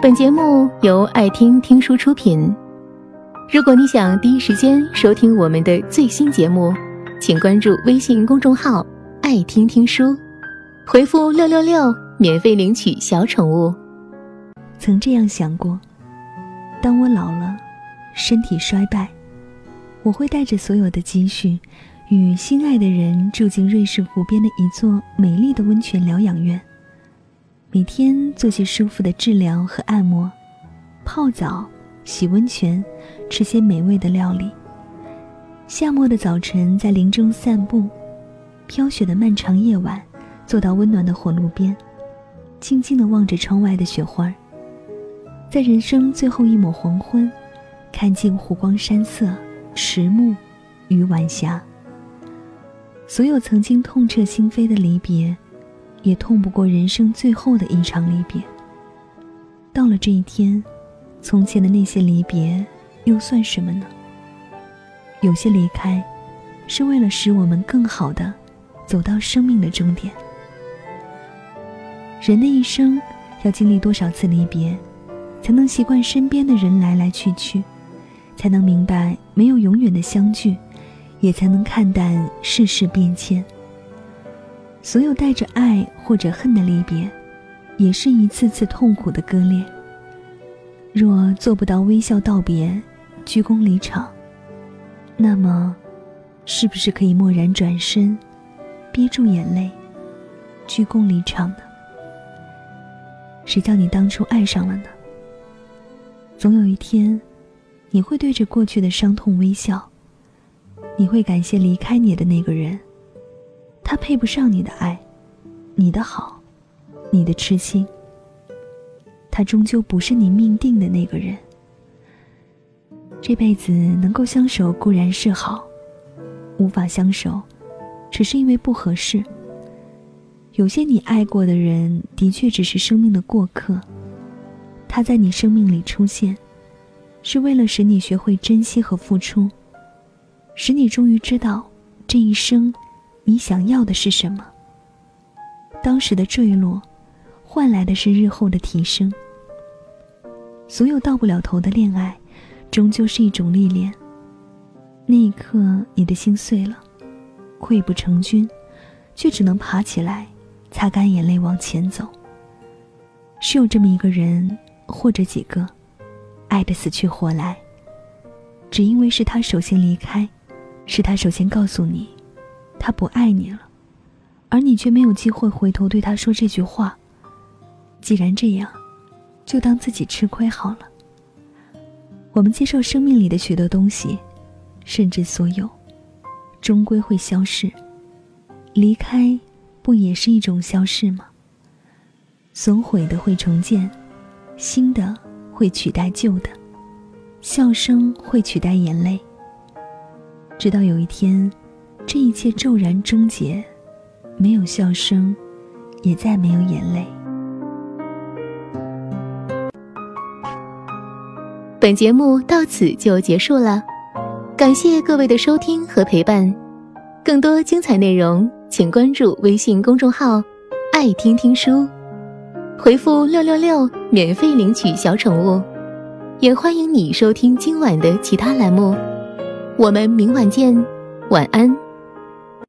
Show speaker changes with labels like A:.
A: 本节目由爱听听书出品。如果你想第一时间收听我们的最新节目，请关注微信公众号“爱听听书”，回复“六六六”免费领取小宠物。
B: 曾这样想过，当我老了，身体衰败，我会带着所有的积蓄，与心爱的人住进瑞士湖边的一座美丽的温泉疗养院。每天做些舒服的治疗和按摩，泡澡、洗温泉，吃些美味的料理。夏末的早晨在林中散步，飘雪的漫长夜晚，坐到温暖的火炉边，静静地望着窗外的雪花。在人生最后一抹黄昏，看尽湖光山色、迟暮与晚霞。所有曾经痛彻心扉的离别。也痛不过人生最后的一场离别。到了这一天，从前的那些离别又算什么呢？有些离开，是为了使我们更好的走到生命的终点。人的一生要经历多少次离别，才能习惯身边的人来来去去，才能明白没有永远的相聚，也才能看淡世事变迁。所有带着爱或者恨的离别，也是一次次痛苦的割裂。若做不到微笑道别、鞠躬离场，那么，是不是可以默然转身，憋住眼泪，鞠躬离场呢？谁叫你当初爱上了呢？总有一天，你会对着过去的伤痛微笑，你会感谢离开你的那个人。他配不上你的爱，你的好，你的痴心。他终究不是你命定的那个人。这辈子能够相守固然是好，无法相守，只是因为不合适。有些你爱过的人，的确只是生命的过客。他在你生命里出现，是为了使你学会珍惜和付出，使你终于知道这一生。你想要的是什么？当时的坠落，换来的是日后的提升。所有到不了头的恋爱，终究是一种历练。那一刻，你的心碎了，溃不成军，却只能爬起来，擦干眼泪往前走。是有这么一个人，或者几个，爱得死去活来，只因为是他首先离开，是他首先告诉你。他不爱你了，而你却没有机会回头对他说这句话。既然这样，就当自己吃亏好了。我们接受生命里的许多东西，甚至所有，终归会消逝。离开，不也是一种消逝吗？损毁的会重建，新的会取代旧的，笑声会取代眼泪。直到有一天。这一切骤然终结，没有笑声，也再没有眼泪。
A: 本节目到此就结束了，感谢各位的收听和陪伴。更多精彩内容，请关注微信公众号“爱听听书”，回复“六六六”免费领取小宠物。也欢迎你收听今晚的其他栏目。我们明晚见，晚安。